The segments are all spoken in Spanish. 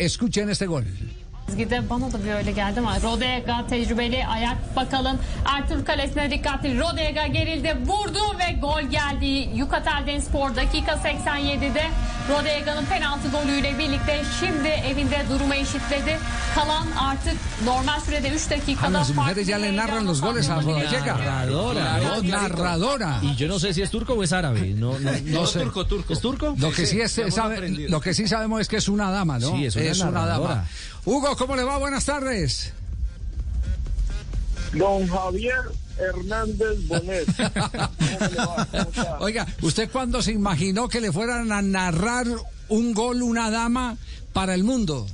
Escuchen este gol. Gide bana da bir öyle geldi ama Rodega tecrübeli ayak bakalım Ertuğrul kalesine dikkatli Rodega gerildi vurdu ve gol geldi Yukatel Denspor dakika 87'de Rodega'nın penaltı golüyle birlikte şimdi evinde durumu eşitledi kalan artık normal sürede 3 dakikada las mujeres ya le narran los goles a Rodallega. Narradora. Narradora. Y yo no sé si es turco o es árabe. No, no, No sé. turco, turco. ¿Es turco? Lo que sí, es, sabe- lo que sí sabemos es que es una dama, ¿no? Sí, es una narradora. dama. Hugo, ¿cómo le va? Buenas tardes. Don Javier Hernández Bonet. ¿Cómo le va? Oiga, ¿usted cuándo se imaginó que le fueran a narrar un gol una dama para el mundo?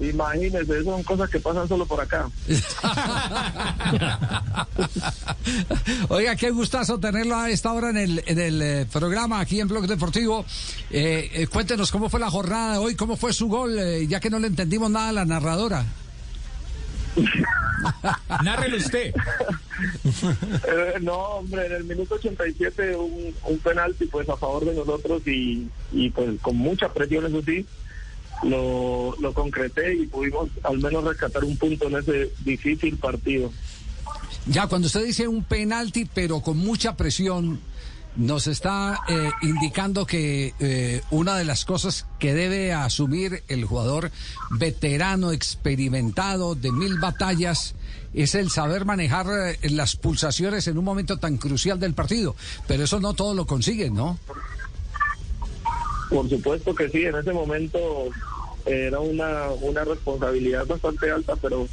Imagínese, esas son cosas que pasan solo por acá. Oiga, qué gustazo tenerlo a esta hora en el, en el eh, programa aquí en Blog Deportivo. Eh, eh, cuéntenos cómo fue la jornada de hoy, cómo fue su gol, eh, ya que no le entendimos nada a la narradora. Nárrelo usted. Eh, no, hombre, en el minuto 87 un, un penalti pues a favor de nosotros y, y pues con mucha presión, eso sí, lo, lo concreté y pudimos al menos rescatar un punto en ese difícil partido. Ya, cuando usted dice un penalti, pero con mucha presión, nos está eh, indicando que eh, una de las cosas que debe asumir el jugador veterano, experimentado, de mil batallas, es el saber manejar eh, las pulsaciones en un momento tan crucial del partido. Pero eso no todo lo consiguen, ¿no? Por supuesto que sí, en ese momento era una, una responsabilidad bastante alta, pero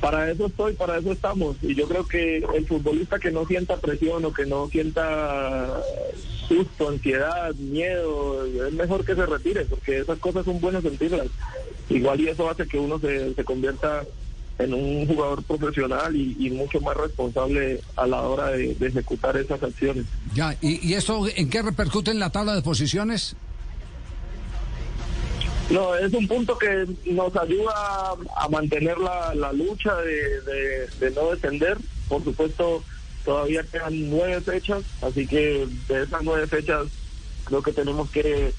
para eso estoy, para eso estamos. Y yo creo que el futbolista que no sienta presión o que no sienta susto, ansiedad, miedo, es mejor que se retire, porque esas cosas son buenas sentirlas. Igual y eso hace que uno se, se convierta en un jugador profesional y, y mucho más responsable a la hora de, de ejecutar esas acciones. Ya, ¿y, ¿y eso en qué repercute en la tabla de posiciones? No, es un punto que nos ayuda a, a mantener la, la lucha de, de- de no descender. Por supuesto, todavía quedan nueve fechas, así que de esas nueve fechas creo que tenemos que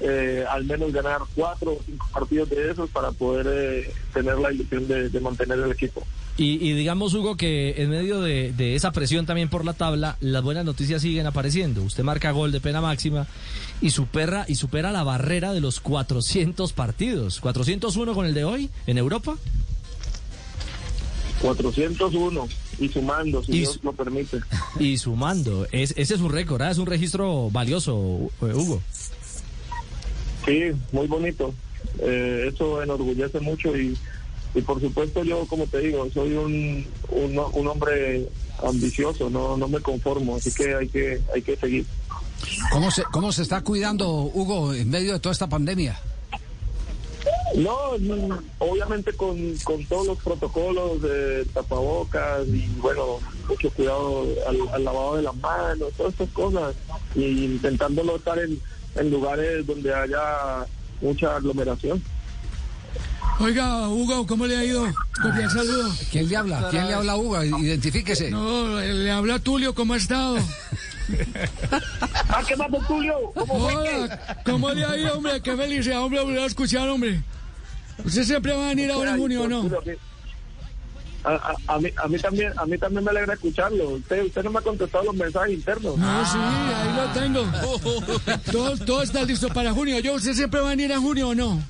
eh, al menos ganar cuatro o cinco partidos de esos para poder eh, tener la ilusión de, de mantener el equipo. Y, y digamos, Hugo, que en medio de, de esa presión también por la tabla, las buenas noticias siguen apareciendo. Usted marca gol de pena máxima y supera, y supera la barrera de los 400 partidos. ¿401 con el de hoy en Europa? 401 y sumando, si Y Dios lo permite. Y sumando. Es, ese es un récord, ¿ah? es un registro valioso, eh, Hugo. Sí, muy bonito. Eh, eso enorgullece mucho y, y por supuesto yo, como te digo, soy un, un, un hombre ambicioso, no, no me conformo, así que hay que, hay que seguir. ¿Cómo se, ¿Cómo se está cuidando, Hugo, en medio de toda esta pandemia? No, no, obviamente con, con todos los protocolos de tapabocas y bueno, mucho cuidado al, al lavado de las manos, todas estas cosas, y intentándolo estar en, en lugares donde haya mucha aglomeración. Oiga, Hugo, ¿cómo le ha ido? Cordial saludo. ¿Quién le habla? ¿Quién le habla a Hugo? Identifíquese. No, le habla Tulio, ¿cómo ha estado? Ah, ¿qué pasa, Tulio? ¿Cómo? Hola, ¿cómo le ha ido, hombre? Qué felicidad, hombre, volver a escuchar, hombre. ¿Usted siempre va a venir ahora en junio o no? A, a- a mí, a mí también a mí también me alegra escucharlo. Usted usted no me ha contestado los mensajes internos. No, sí, ahí lo tengo. Todo, todo está listo para junio. Yo, ¿usted siempre va a venir en junio o no?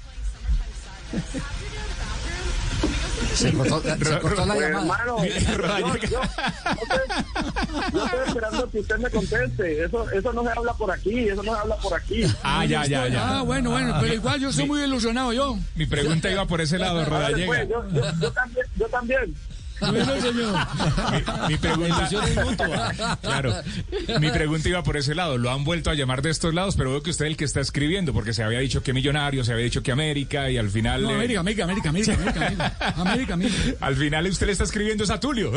Se cortó, se cortó la Pues, llamada. hermano, yo, yo- yo estoy, yo estoy esperando que usted me conteste. Eso eso no se habla por aquí, eso no se habla por aquí. Ah, ya, ya, ya. Ah, bueno, bueno, pero igual yo soy muy ilusionado, yo. Mi pregunta iba por ese lado, pues, Rodallega. yo, yo, yo también, yo también. Mi, pregunta. Claro. Mi pregunta iba por ese lado. Lo han vuelto a llamar de estos lados, pero veo que usted es el que está escribiendo, porque se había dicho que Millonario, se había dicho que América, y al final. No, eh... América, América, América, América, América, América, América, América. Al final usted le está escribiendo es a Tulio.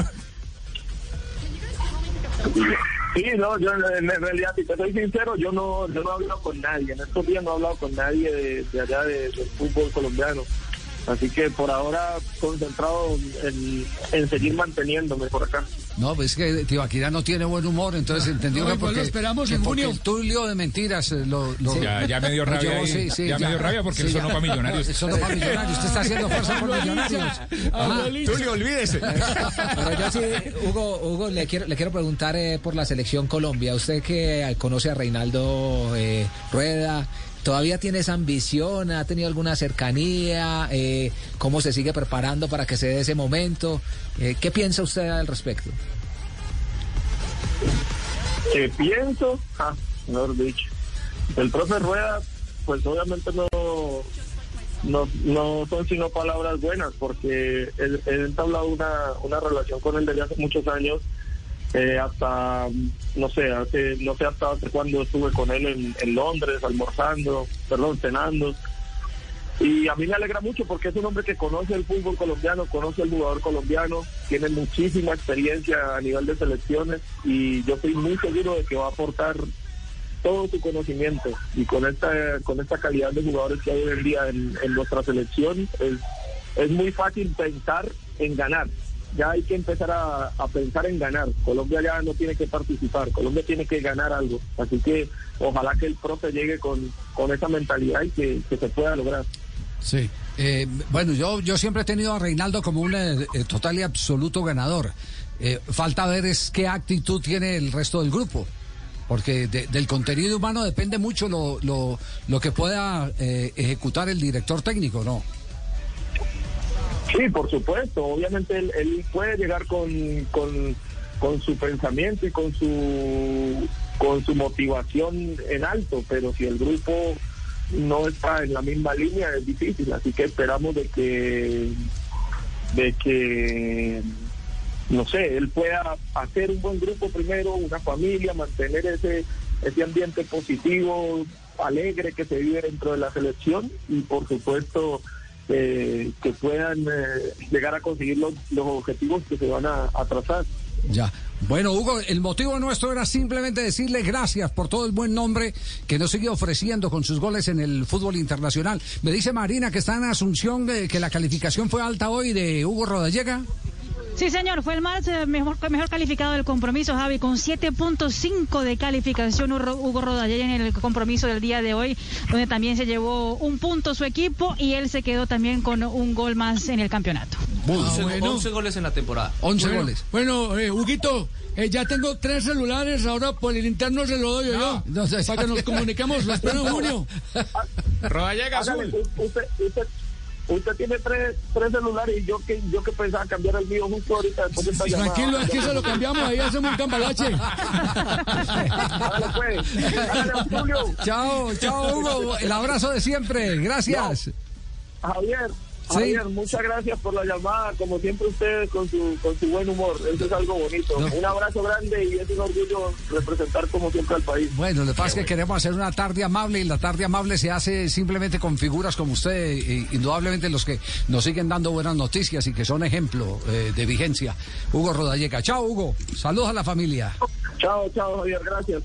Sí, no, yo en, en realidad, si te soy sincero, yo no, yo no he hablado con nadie. En estos días no he hablado con nadie de, de allá de, del fútbol colombiano. Así que por ahora concentrado en, en seguir manteniéndome por acá. No, pues es que Tibaquira no tiene buen humor, entonces entendió No, que porque, lo esperamos que en junio. el tulio de mentiras eh, lo, lo- Ya, ya me dio rabia ahí. sí, sí, ya, me dio rabia porque Sí, eso ya. no para millonarios. Eso no para millonarios. Usted está haciendo fuerza por millonarios. Ah, Tulio, olvídese. Pero yo sí, Hugo, Hugo le quiero, le quiero preguntar eh, por la selección Colombia. Usted que conoce a Reinaldo eh, Rueda, ¿todavía tiene esa ambición? ¿Ha tenido alguna cercanía? Eh, ¿Cómo se sigue preparando para que se dé ese momento? Eh, ¿Qué piensa usted al respecto? que pienso, ah, mejor dicho, el profe Rueda, pues obviamente no, no, no son sino palabras buenas, porque él, él entablado una, una relación con él desde hace muchos años, eh, hasta, no sé, hace, no sé hasta hace cuando estuve con él en, en Londres, almorzando, perdón, cenando. Y a mí me alegra mucho porque es un hombre que conoce el fútbol colombiano, conoce el jugador colombiano, tiene muchísima experiencia a nivel de selecciones y yo estoy muy seguro de que va a aportar todo su conocimiento y con esta con esta calidad de jugadores que hay hoy en día en, en nuestra selección es, es muy fácil pensar en ganar. Ya hay que empezar a, a pensar en ganar. Colombia ya no tiene que participar, Colombia tiene que ganar algo. Así que ojalá que el profe llegue con, con esa mentalidad y que, que se pueda lograr. Sí. Eh, bueno, yo, yo siempre he tenido a Reinaldo como un eh, eh, total y absoluto ganador. Eh, falta ver es qué actitud tiene el resto del grupo. Porque de- del contenido humano depende mucho lo, lo, lo que pueda eh, ejecutar el director técnico, ¿no? Sí, por supuesto. Obviamente él, puede llegar con, con, con su pensamiento y con su, con su motivación en alto, pero si el grupo no está en la misma línea es difícil. Así que esperamos de que, de que, no sé, él pueda hacer un buen grupo primero, una familia, mantener ese, ese ambiente positivo, alegre que se vive dentro de la selección y por supuesto eh, que puedan eh, llegar a conseguir los, los objetivos que se van a, a. Ya. Bueno, Hugo, el motivo nuestro era simplemente decirle gracias por todo el buen nombre que nos sigue ofreciendo con sus goles en el fútbol internacional. Me dice Marina que está en Asunción, eh, que la calificación fue alta hoy de Hugo Rodallega. Sí, señor, fue el más eh, mejor, mejor calificado del compromiso, Javi, con 7.5 de calificación Hugo Rodallega en el compromiso del día de hoy, donde también se llevó un punto su equipo y él se quedó también con un gol más en el campeonato. Ah, bueno. 11 goles en la temporada. 11 Bueno, goles. Bueno, eh, Huguito, eh, ya tengo tres celulares, ahora por el interno se lo doy yo, yo, no, no, para que nos comuniquemos, lo espero en junio. Rodallega Azul. usted, usted, usted tiene tres, tres celulares y yo que yo que pensaba cambiar el mío justo ahorita después de esta llamada. Tranquilo, aquí se lo cambiamos, ahí hacemos un cambalache. Hágale, pues. Hágale, Julio. Chao, chao Hugo, el abrazo de siempre, gracias. Javier, Sí. Javier, muchas gracias por la llamada, como siempre ustedes con su, con su buen humor, eso es algo bonito. No. Un abrazo grande y es un orgullo representar como siempre al país. Bueno, lo que pasa es que queremos hacer una tarde amable y la tarde amable se hace simplemente con figuras como usted, e indudablemente los que nos siguen dando buenas noticias y que son ejemplo eh, de vigencia. Hugo Rodallega. Chao Hugo, saludos a la familia. Chao, chao Javier, gracias.